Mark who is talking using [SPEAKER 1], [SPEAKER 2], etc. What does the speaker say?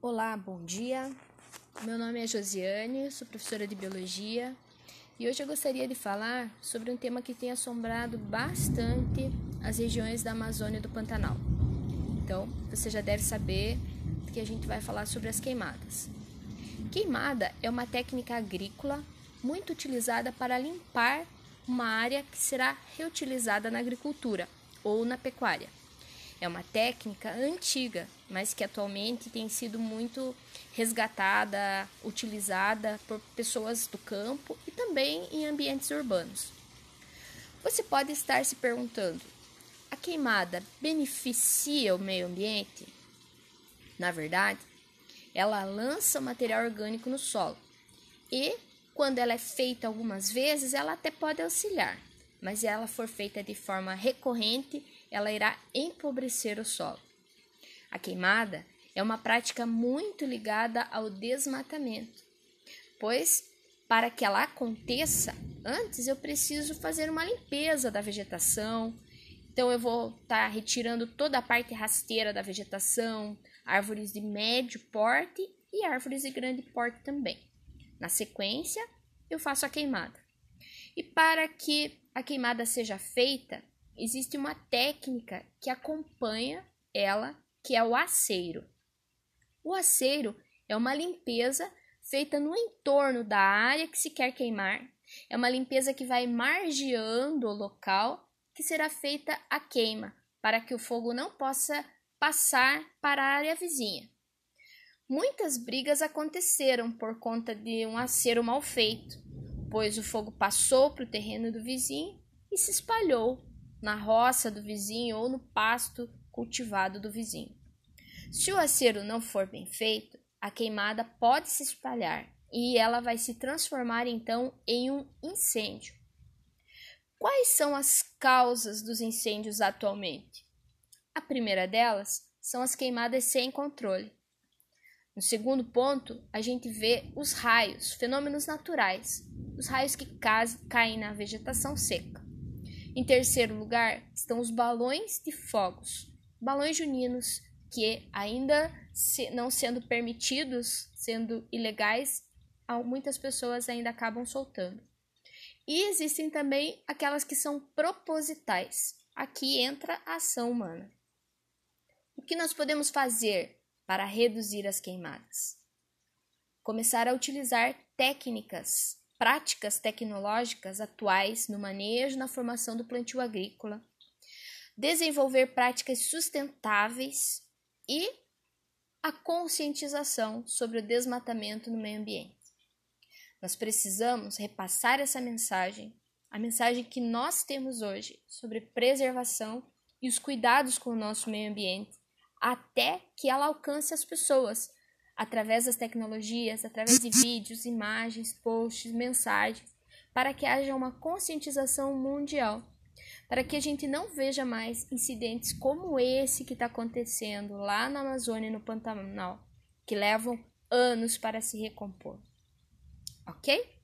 [SPEAKER 1] Olá, bom dia. Meu nome é Josiane, sou professora de biologia e hoje eu gostaria de falar sobre um tema que tem assombrado bastante as regiões da Amazônia e do Pantanal. Então, você já deve saber que a gente vai falar sobre as queimadas. Queimada é uma técnica agrícola muito utilizada para limpar uma área que será reutilizada na agricultura ou na pecuária. É uma técnica antiga, mas que atualmente tem sido muito resgatada, utilizada por pessoas do campo e também em ambientes urbanos. Você pode estar se perguntando: a queimada beneficia o meio ambiente? Na verdade, ela lança material orgânico no solo e, quando ela é feita algumas vezes, ela até pode auxiliar, mas se ela for feita de forma recorrente, ela irá empobrecer o solo. A queimada é uma prática muito ligada ao desmatamento, pois para que ela aconteça, antes eu preciso fazer uma limpeza da vegetação. Então eu vou estar tá retirando toda a parte rasteira da vegetação, árvores de médio porte e árvores de grande porte também. Na sequência, eu faço a queimada. E para que a queimada seja feita, existe uma técnica que acompanha ela, que é o aceiro. O aceiro é uma limpeza feita no entorno da área que se quer queimar. É uma limpeza que vai margeando o local que será feita a queima, para que o fogo não possa passar para a área vizinha. Muitas brigas aconteceram por conta de um acero mal feito, pois o fogo passou para o terreno do vizinho e se espalhou na roça do vizinho ou no pasto cultivado do vizinho. Se o acero não for bem feito, a queimada pode se espalhar e ela vai se transformar então em um incêndio. Quais são as causas dos incêndios atualmente? A primeira delas são as queimadas sem controle. No segundo ponto, a gente vê os raios, fenômenos naturais, os raios que caem na vegetação seca. Em terceiro lugar estão os balões de fogos, balões juninos que ainda se, não sendo permitidos, sendo ilegais, muitas pessoas ainda acabam soltando. E existem também aquelas que são propositais. Aqui entra a ação humana. O que nós podemos fazer para reduzir as queimadas? Começar a utilizar técnicas práticas tecnológicas atuais no manejo na formação do plantio agrícola, desenvolver práticas sustentáveis e a conscientização sobre o desmatamento no meio ambiente. Nós precisamos repassar essa mensagem, a mensagem que nós temos hoje sobre preservação e os cuidados com o nosso meio ambiente, até que ela alcance as pessoas através das tecnologias, através de vídeos, imagens, posts, mensagens, para que haja uma conscientização mundial, para que a gente não veja mais incidentes como esse que está acontecendo lá na Amazônia e no Pantanal, que levam anos para se recompor. Ok?